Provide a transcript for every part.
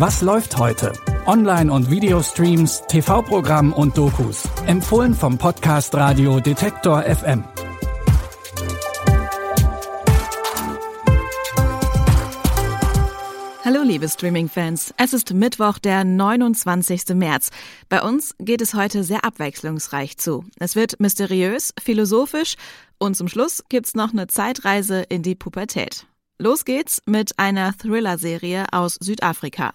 Was läuft heute? Online- und Videostreams, TV-Programm und Dokus. Empfohlen vom Podcast Radio Detektor FM. Hallo liebe Streaming-Fans, es ist Mittwoch, der 29. März. Bei uns geht es heute sehr abwechslungsreich zu. Es wird mysteriös, philosophisch und zum Schluss gibt's noch eine Zeitreise in die Pubertät. Los geht's mit einer Thriller-Serie aus Südafrika.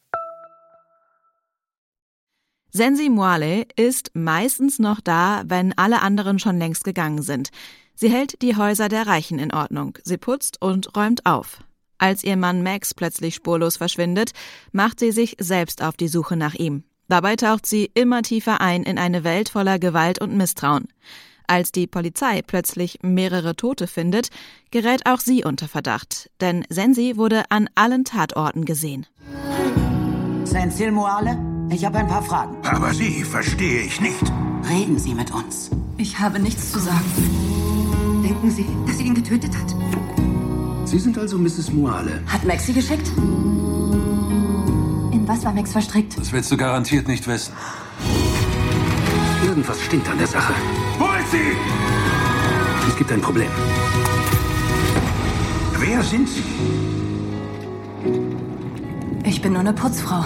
Sensi Moale ist meistens noch da, wenn alle anderen schon längst gegangen sind. Sie hält die Häuser der Reichen in Ordnung. Sie putzt und räumt auf. Als ihr Mann Max plötzlich spurlos verschwindet, macht sie sich selbst auf die Suche nach ihm. Dabei taucht sie immer tiefer ein in eine Welt voller Gewalt und Misstrauen. Als die Polizei plötzlich mehrere Tote findet, gerät auch sie unter Verdacht, denn Sensi wurde an allen Tatorten gesehen. Sensil Moale, ich habe ein paar Fragen. Aber Sie verstehe ich nicht. Reden Sie mit uns. Ich habe nichts zu sagen. Denken Sie, dass sie ihn getötet hat? Sie sind also Mrs. Moale. Hat Max sie geschickt? In was war Max verstrickt? Das willst du garantiert nicht wissen. Irgendwas stinkt an der Sache. Holt sie! Es gibt ein Problem. Wer sind Sie? Ich bin nur eine Putzfrau.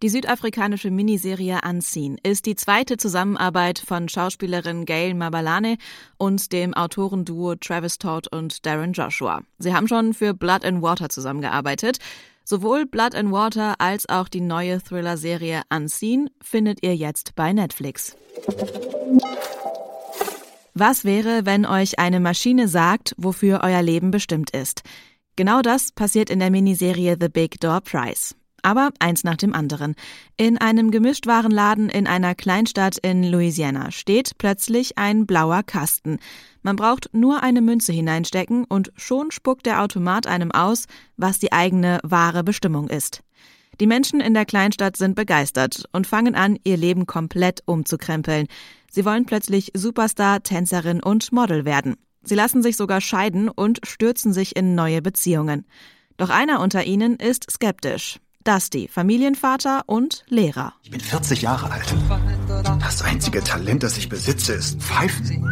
Die südafrikanische Miniserie Unseen ist die zweite Zusammenarbeit von Schauspielerin Gail Mabalane und dem Autorenduo Travis Todd und Darren Joshua. Sie haben schon für Blood and Water zusammengearbeitet. Sowohl Blood and Water als auch die neue Thriller-Serie Unseen findet ihr jetzt bei Netflix. Was wäre, wenn euch eine Maschine sagt, wofür euer Leben bestimmt ist? Genau das passiert in der Miniserie The Big Door Prize. Aber eins nach dem anderen. In einem Gemischtwarenladen in einer Kleinstadt in Louisiana steht plötzlich ein blauer Kasten. Man braucht nur eine Münze hineinstecken und schon spuckt der Automat einem aus, was die eigene wahre Bestimmung ist. Die Menschen in der Kleinstadt sind begeistert und fangen an, ihr Leben komplett umzukrempeln. Sie wollen plötzlich Superstar, Tänzerin und Model werden. Sie lassen sich sogar scheiden und stürzen sich in neue Beziehungen. Doch einer unter ihnen ist skeptisch. Dusty, Familienvater und Lehrer. Ich bin 40 Jahre alt. Das einzige Talent, das ich besitze, ist Pfeifen.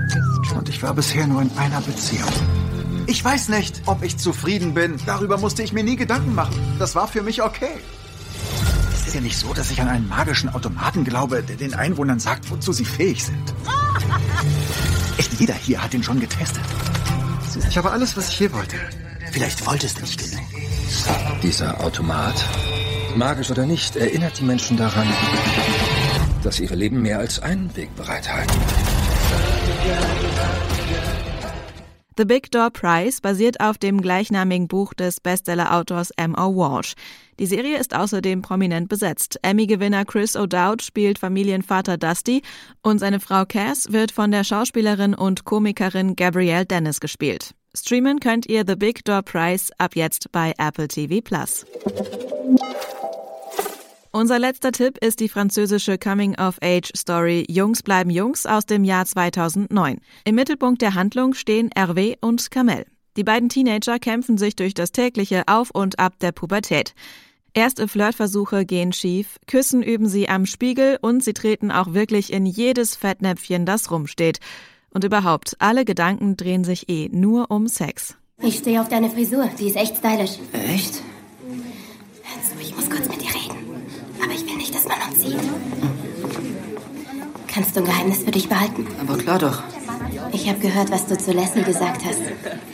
Und ich war bisher nur in einer Beziehung. Ich weiß nicht, ob ich zufrieden bin. Darüber musste ich mir nie Gedanken machen. Das war für mich okay. Es ist ja nicht so, dass ich an einen magischen Automaten glaube, der den Einwohnern sagt, wozu sie fähig sind. Echt jeder hier hat ihn schon getestet. Ich habe alles, was ich je wollte. Vielleicht wolltest du nicht genug. Dieser Automat, magisch oder nicht, erinnert die Menschen daran, dass ihre Leben mehr als einen Weg bereithalten. The Big Door Prize basiert auf dem gleichnamigen Buch des Bestseller-Autors M.O. Walsh. Die Serie ist außerdem prominent besetzt. Emmy-Gewinner Chris O'Dowd spielt Familienvater Dusty und seine Frau Cass wird von der Schauspielerin und Komikerin Gabrielle Dennis gespielt. Streamen könnt ihr The Big Door Prize ab jetzt bei Apple TV Plus. Unser letzter Tipp ist die französische Coming-of-Age-Story Jungs bleiben Jungs aus dem Jahr 2009. Im Mittelpunkt der Handlung stehen Hervé und Kamel. Die beiden Teenager kämpfen sich durch das tägliche Auf und Ab der Pubertät. Erste Flirtversuche gehen schief, Küssen üben sie am Spiegel und sie treten auch wirklich in jedes Fettnäpfchen, das rumsteht. Und überhaupt, alle Gedanken drehen sich eh nur um Sex. Ich stehe auf deine Frisur, die ist echt stylisch. Echt? Hör zu, ich muss kurz mit dir reden. Aber ich will nicht, dass man uns sieht. Kannst du ein Geheimnis für dich behalten? Aber klar doch. Ich habe gehört, was du zu Leslie gesagt hast.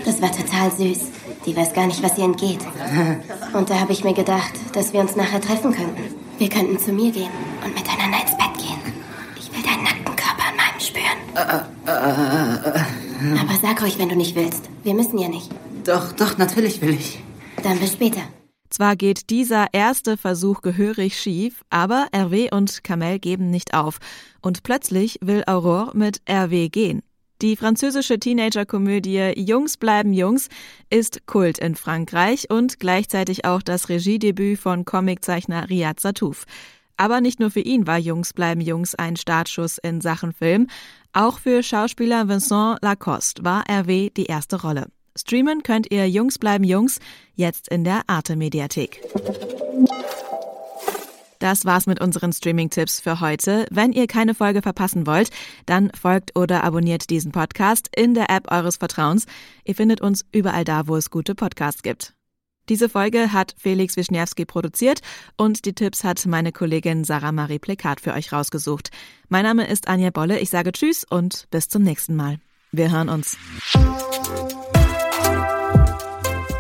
Das war total süß. Die weiß gar nicht, was ihr entgeht. Und da habe ich mir gedacht, dass wir uns nachher treffen könnten. Wir könnten zu mir gehen und miteinander ins Bett gehen. Ich will deinen nackten Körper an meinem spüren. Aber sag ruhig, wenn du nicht willst. Wir müssen ja nicht. Doch, doch, natürlich will ich. Dann bis später. Zwar geht dieser erste Versuch gehörig schief, aber RW und Kamel geben nicht auf. Und plötzlich will Aurore mit RW gehen. Die französische Teenager-Komödie Jungs bleiben Jungs ist Kult in Frankreich und gleichzeitig auch das Regiedebüt von Comiczeichner Riyad Satouf. Aber nicht nur für ihn war Jungs bleiben Jungs ein Startschuss in Sachen Film. Auch für Schauspieler Vincent Lacoste war RW die erste Rolle. Streamen könnt ihr Jungs bleiben Jungs jetzt in der Arte Mediathek. Das war's mit unseren Streaming-Tipps für heute. Wenn ihr keine Folge verpassen wollt, dann folgt oder abonniert diesen Podcast in der App eures Vertrauens. Ihr findet uns überall da, wo es gute Podcasts gibt. Diese Folge hat Felix Wischniewski produziert und die Tipps hat meine Kollegin Sarah Marie Plekat für euch rausgesucht. Mein Name ist Anja Bolle. Ich sage Tschüss und bis zum nächsten Mal. Wir hören uns.